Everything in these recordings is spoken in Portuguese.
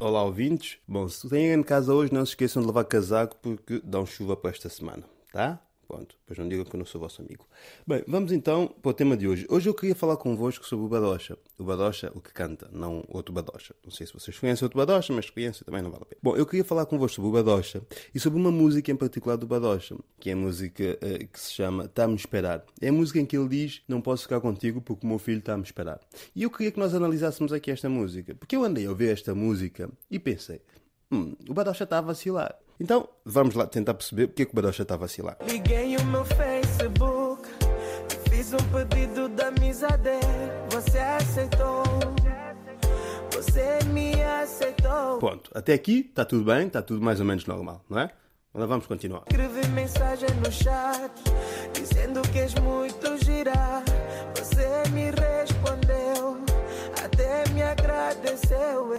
Olá, ouvintes. Bom, se têm em casa hoje, não se esqueçam de levar casaco porque dão chuva para esta semana, tá? Pronto, depois não digam que eu não sou vosso amigo. Bem, vamos então para o tema de hoje. Hoje eu queria falar convosco sobre o Badocha. O Badocha, o que canta, não outro Badocha. Não sei se vocês conhecem outro Badocha, mas conhecem também não vale a pena. Bom, eu queria falar convosco sobre o Badocha e sobre uma música em particular do Badocha, que é a música uh, que se chama Está-me Esperar. É a música em que ele diz Não posso ficar contigo porque o meu filho está-me esperar. E eu queria que nós analisássemos aqui esta música, porque eu andei a ouvir esta música e pensei, hum, o Badocha está a vacilar. Então, vamos lá tentar perceber porque é que o Badocha está a vacilar. Liguei o meu Facebook, fiz um pedido de amizade, você aceitou. Você me aceitou. Ponto. Até aqui está tudo bem, está tudo mais ou menos normal, não é? Agora vamos continuar. Escrevi mensagem no chat, dizendo que és muito gira. Você me respondeu.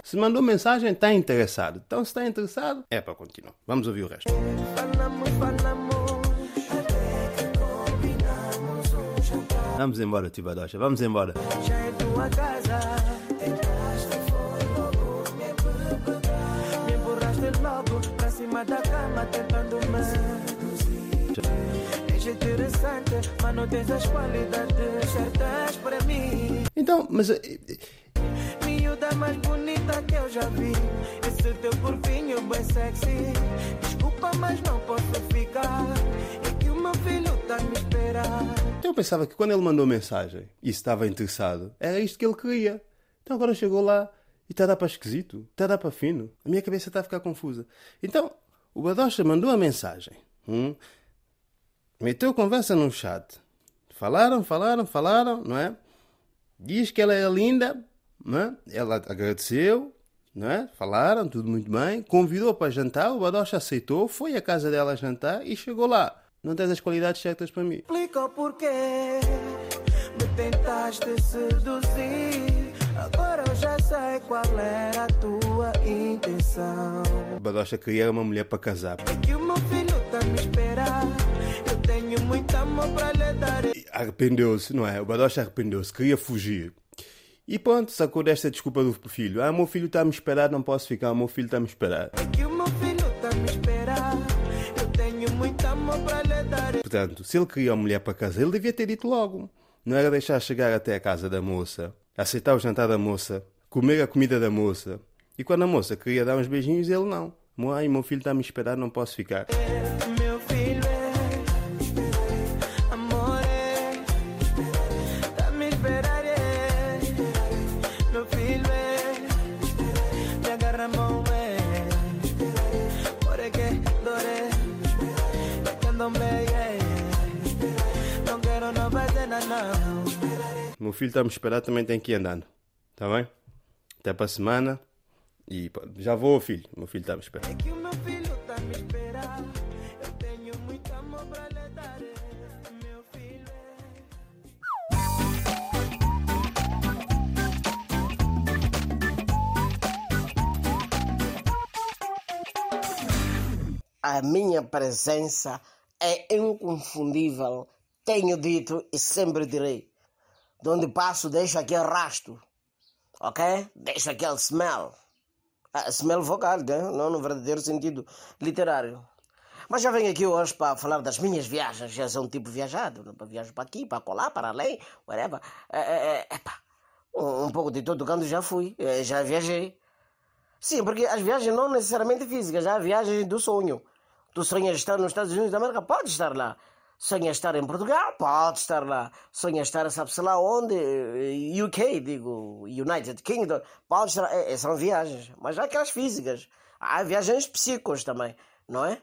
Se mandou mensagem, está interessado. Então, se está interessado, é para continuar. Vamos ouvir o resto. Vamos embora, tio Badocha, vamos embora. Então, mas mais bonita que eu já vi. Esse teu corpinho bem sexy. Desculpa, mas não posso ficar. É que o meu filho tá me esperar. eu pensava que quando ele mandou mensagem e estava interessado, era isto que ele queria. Então agora chegou lá e está a dar para esquisito, está a dar para fino. A minha cabeça está a ficar confusa. Então, o Badocha mandou a mensagem. Hum, meteu conversa no chat. Falaram, falaram, falaram, não é? Diz que ela é linda, não é? Ela agradeceu, não é? Falaram, tudo muito bem. Convidou para jantar, o Badocha aceitou, foi à casa dela jantar e chegou lá. Não tens as qualidades certas para mim. Explica o porquê. Me tentaste seduzir. Agora eu já sei qual era a tua intenção. Badocha queria uma mulher para casar. É que o meu filho tá a me Arrependeu-se, não é? O Badocha arrependeu-se, queria fugir. E pronto, sacou desta desculpa do filho. Ah, meu filho está a me esperar, não posso ficar, meu filho está a me esperar. É que o meu filho tá a me esperar. Eu tenho muito amor para lhe dar. Portanto, se ele queria uma mulher para casa, ele devia ter dito logo. Não era deixar chegar até a casa da moça, aceitar o jantar da moça, comer a comida da moça. E quando a moça queria dar uns beijinhos, ele não. Ai, meu filho está a me esperar, não posso ficar. Meu filho é Meu filho está a me esperar, também tem que ir andando. Está bem? Até para a semana. E já vou, filho. Meu filho está a me esperar. é que o meu filho tá a me esperar eu tenho muito amor para lhe dar é meu filho é A minha presença é inconfundível. Tenho dito e sempre direi. De onde passo, deixo aquele rasto. Ok? Deixo aquele smell. Ah, smell vocal, né? não no verdadeiro sentido literário. Mas já venho aqui hoje para falar das minhas viagens. Já sou um tipo viajado. Né? Viajo para aqui, para colar, para além, whatever. É, é, é, epá, um, um pouco de todo canto já fui. eh, Já viajei. Sim, porque as viagens não necessariamente físicas, há viagens do sonho. Tu sonhas estar nos Estados Unidos da América, pode estar lá. Sonhas estar em Portugal, pode estar lá. Sonhas estar, sabe-se lá onde, eh, UK, digo, United Kingdom, pode estar. É, são viagens, mas há aquelas físicas. Há viagens psíquicas também, não é?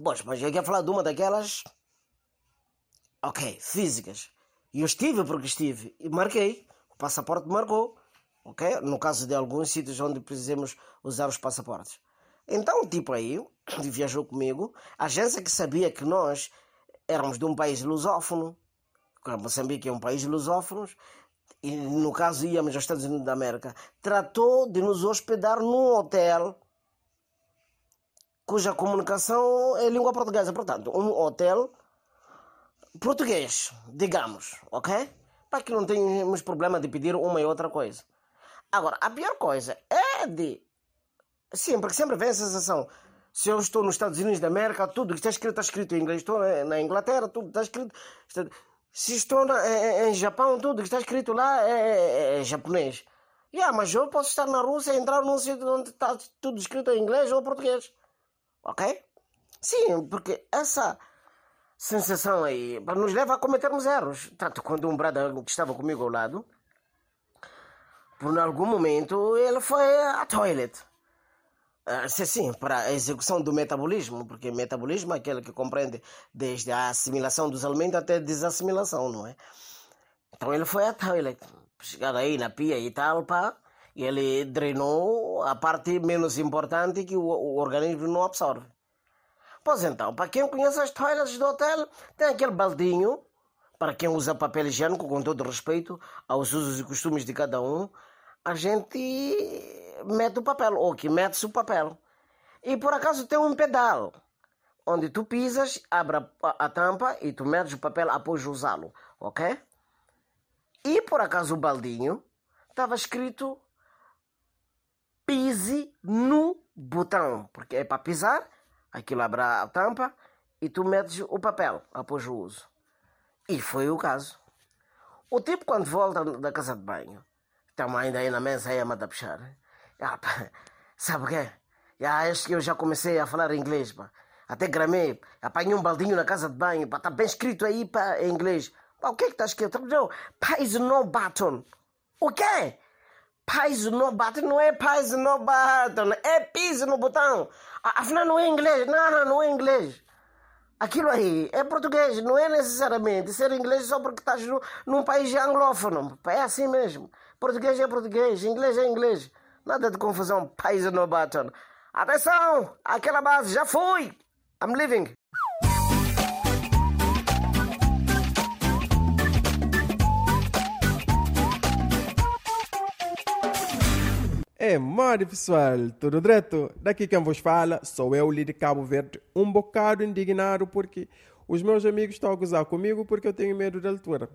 Pois, mas eu quero falar de uma daquelas. Ok, físicas. E eu estive porque estive e marquei. O passaporte marcou. Ok? No caso de alguns sítios onde precisamos usar os passaportes. Então, tipo aí, viajou comigo, a agência que sabia que nós éramos de um país lusófono, que Moçambique é um país lusófono, e no caso íamos aos Estados Unidos da América, tratou de nos hospedar num hotel cuja comunicação é língua portuguesa. Portanto, um hotel português, digamos, ok? Para que não tenhamos problema de pedir uma e outra coisa. Agora, a pior coisa é pede. Sim, porque sempre vem a sensação. Se eu estou nos Estados Unidos da América, tudo que está escrito está escrito em inglês. Estou na- na Inglaterra, tudo está escrito. Se estou na- em, em Japão, tudo que está escrito lá é, é- é japonês. Yeah, mas eu posso estar na Rússia e entrar num sítio onde está tudo escrito em inglês ou português. Ok? Sim, porque essa sensação aí nos leva a cometermos erros. Tanto quando um brother que estava comigo ao lado, por algum momento, ele foi à toilet. Ah, sim, sim, para a execução do metabolismo, porque metabolismo é aquele que compreende desde a assimilação dos alimentos até a desassimilação, não é? Então ele foi à toilet, chegado aí na pia e tal, pá, e ele drenou a parte menos importante que o, o organismo não absorve. Pois então, para quem conhece as toilets do hotel, tem aquele baldinho, para quem usa papel higiênico, com todo respeito aos usos e costumes de cada um, a gente mete o papel, ou que mete-se o papel. E por acaso tem um pedal, onde tu pisas, abre a, tampa e tu metes o papel após usá-lo, ok? E por acaso o baldinho estava escrito pise no botão, porque é para pisar, aquilo abre a tampa e tu metes o papel após o uso. E foi o caso. O tipo quando volta da casa de banho, estamos ainda aí na mesa aí a madapchar. Ah, pá, sabe o quê? Já, acho que eu já comecei a falar inglês, pá. Até gramei, apanhei um baldinho na casa de banho, pá, tá bem escrito aí, pá, em inglês. Pá, o que é que está escrito? Não, no button. O quê? Pais no button não é pais no button, é piso no botão. A- Afinal não é inglês, não, não é inglês. Aquilo aí é português, não é necessariamente ser inglês só porque estás num país anglófono. Pá, É assim mesmo. Português é português, inglês é inglês. Nada de confusão, país no button. Atenção, aquela base já foi. I'm leaving. É, mori pessoal, tudo direto? Daqui quem vos fala sou eu, Lili Cabo Verde, um bocado indignado porque os meus amigos estão a gozar comigo porque eu tenho medo da altura.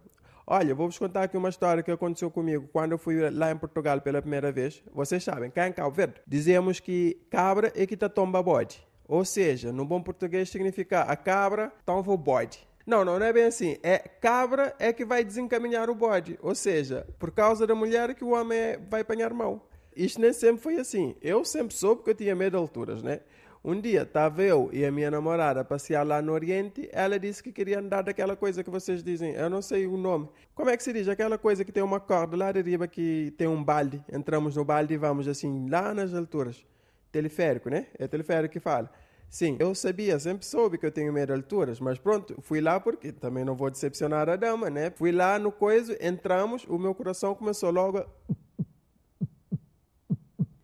Olha, vou-vos contar aqui uma história que aconteceu comigo quando eu fui lá em Portugal pela primeira vez. Vocês sabem, cá em Cabo Verde, dizemos que cabra é que está tomba bode. Ou seja, no bom português significa a cabra tomba o bode. Não, não, não é bem assim. É cabra é que vai desencaminhar o bode. Ou seja, por causa da mulher que o homem é- vai apanhar mão. Isto nem sempre foi assim. Eu sempre soube que eu tinha medo de alturas, né? Um dia estava eu e a minha namorada a passear lá no Oriente. Ela disse que queria andar daquela coisa que vocês dizem. Eu não sei o nome. Como é que se diz? Aquela coisa que tem uma corda lá de riba que tem um balde. Entramos no balde e vamos assim lá nas alturas. Teleférico, né? É teleférico que fala. Sim, eu sabia, sempre soube que eu tenho medo de alturas, mas pronto, fui lá porque também não vou decepcionar a dama, né? Fui lá no coisa, entramos, o meu coração começou logo a...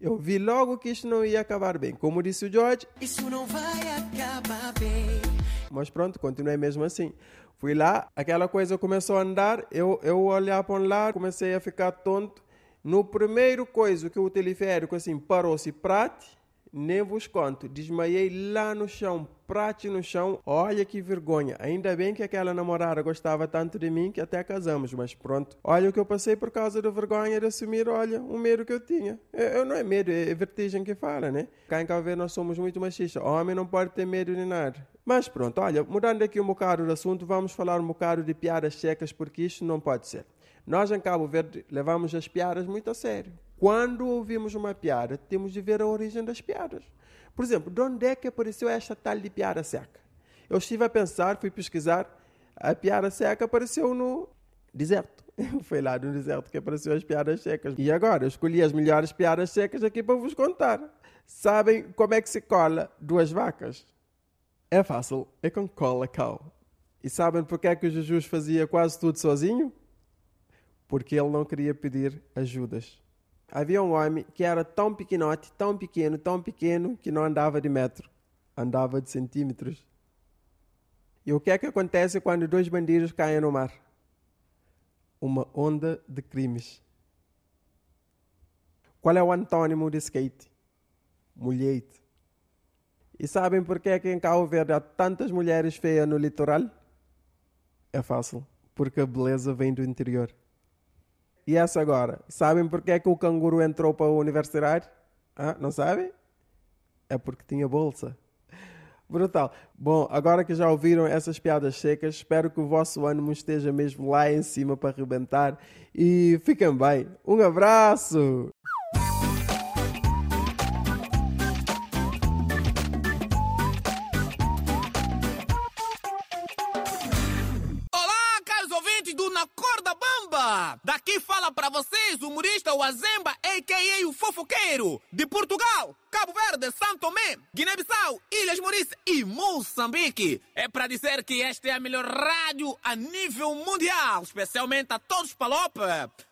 Eu vi logo que isto não ia acabar bem. Como disse o George, Isso não vai acabar bem. mas pronto, continuei mesmo assim. Fui lá, aquela coisa começou a andar, eu, eu olhar para um lado, comecei a ficar tonto. No primeiro coisa que o teleférico assim parou-se prate, nem vos conto, desmaiei lá no chão, prate no chão. Olha que vergonha. Ainda bem que aquela namorada gostava tanto de mim que até casamos, mas pronto. Olha o que eu passei por causa da vergonha de assumir, olha, o medo que eu tinha. Eu, eu não é medo, é vertigem que fala, né? Cá em Cabo Verde nós somos muito machistas. Homem não pode ter medo de nada. Mas pronto, olha, mudando aqui um bocado de assunto, vamos falar um bocado de piadas secas, porque isto não pode ser. Nós em Cabo Verde levamos as piadas muito a sério. Quando ouvimos uma piada, temos de ver a origem das piadas. Por exemplo, de onde é que apareceu esta tal de piada seca? Eu estive a pensar, fui pesquisar, a piada seca apareceu no deserto. Foi lá no deserto que apareceu as piadas secas. E agora, eu escolhi as melhores piadas secas aqui para vos contar. Sabem como é que se cola duas vacas? É fácil, é com cola cow. E sabem porque é que o Jesus fazia quase tudo sozinho? Porque ele não queria pedir ajudas. Havia um homem que era tão pequenote, tão pequeno, tão pequeno, que não andava de metro, andava de centímetros. E o que é que acontece quando dois bandidos caem no mar? Uma onda de crimes. Qual é o antônimo de skate? Mulhete. E sabem por que é que em Cabo Verde há tantas mulheres feias no litoral? É fácil, porque a beleza vem do interior. E essa agora, sabem por que é que o canguru entrou para a universidade? Ah, não sabe? É porque tinha bolsa. Brutal. Bom, agora que já ouviram essas piadas secas, espero que o vosso ânimo esteja mesmo lá em cima para arrebentar. E fiquem bem. Um abraço! Pra vocês humorista Wazemba, a.k.a. o fofoqueiro, de Portugal, Cabo Verde, São Tomé, Guiné-Bissau, Ilhas Maurícia e Moçambique. É pra dizer que esta é a melhor rádio a nível mundial, especialmente a todos os palop.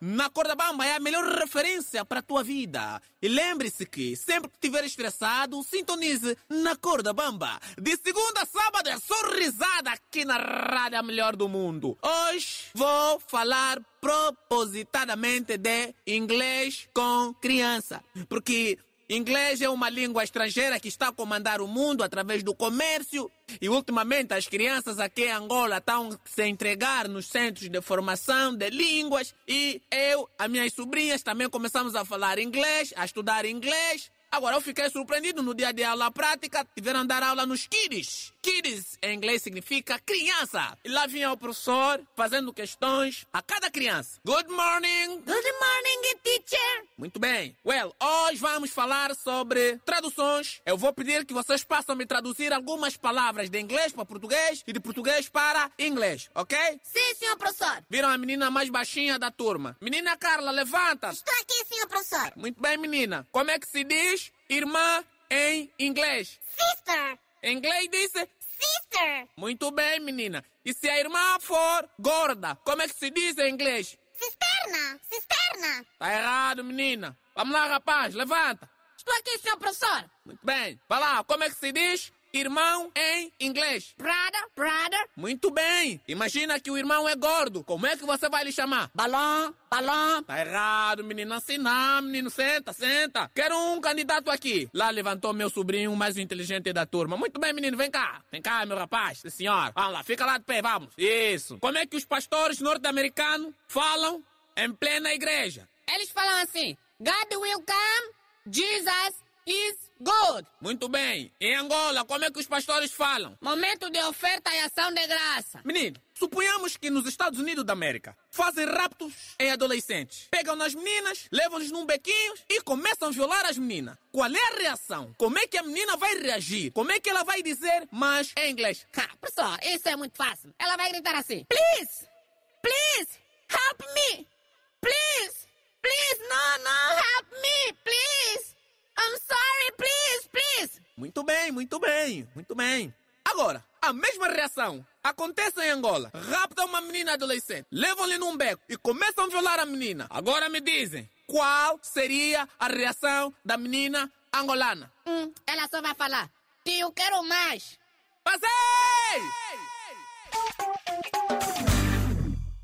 Na Corda Bamba é a melhor referência para a tua vida. E lembre-se que sempre que estiver estressado, sintonize na Corda Bamba. De segunda a sábado é só risada aqui na rádio melhor do mundo. Hoje vou falar propositadamente de inglês com criança. Porque inglês é uma língua estrangeira que está a comandar o mundo através do comércio. E ultimamente as crianças aqui em Angola estão se entregar nos centros de formação de línguas. E eu, as minhas sobrinhas também começamos a falar inglês, a estudar inglês. Agora, eu fiquei surpreendido no dia de aula prática, tiveram dar aula nos kids. Kids em inglês significa criança. E lá vinha o professor fazendo questões a cada criança. Good morning. Good morning, teacher. Muito bem. Well, hoje vamos falar sobre traduções. Eu vou pedir que vocês possam me traduzir algumas palavras de inglês para português e de português para inglês, ok? Sim, senhor professor. Viram a menina mais baixinha da turma. Menina Carla, levanta. Estou aqui, senhor professor. Muito bem, menina. Como é que se diz irmã em inglês? Sister. Em inglês disse Sister. muito bem, menina. E se a irmã for gorda, como é que se diz em inglês? Cisterna. Cisterna. Tá errado, menina. Vamos lá, rapaz, levanta. Estou aqui, senhor professor. Muito bem. Vai lá, como é que se diz irmão em inglês? Brother. Brother. Muito bem. Imagina que o irmão é gordo. Como é que você vai lhe chamar? Balão. Balão. Tá errado, menino. Assim não, menino. Senta, senta. Quero um candidato aqui. Lá levantou meu sobrinho, mais inteligente da turma. Muito bem, menino. Vem cá. Vem cá, meu rapaz. Senhor. Vamos lá. Fica lá de pé, vamos. Isso. Como é que os pastores norte-americanos falam em plena igreja? Eles falam assim: God will come. Jesus is good. Muito bem. Em Angola, como é que os pastores falam? Momento de oferta e ação de graça. Menino, suponhamos que nos Estados Unidos da América fazem raptos em adolescentes. Pegam nas meninas, levam-nos num bequinho e começam a violar as meninas. Qual é a reação? Como é que a menina vai reagir? Como é que ela vai dizer, mas em inglês? Ha, professor, isso é muito fácil. Ela vai gritar assim: Please, please, help me. Please, please, no, no, help me, Muito bem, muito bem. Agora, a mesma reação acontece em Angola. Raptam uma menina adolescente, levam-lhe num beco e começam a violar a menina. Agora me dizem, qual seria a reação da menina angolana? Hum, ela só vai falar: Tio, quero mais. Passei!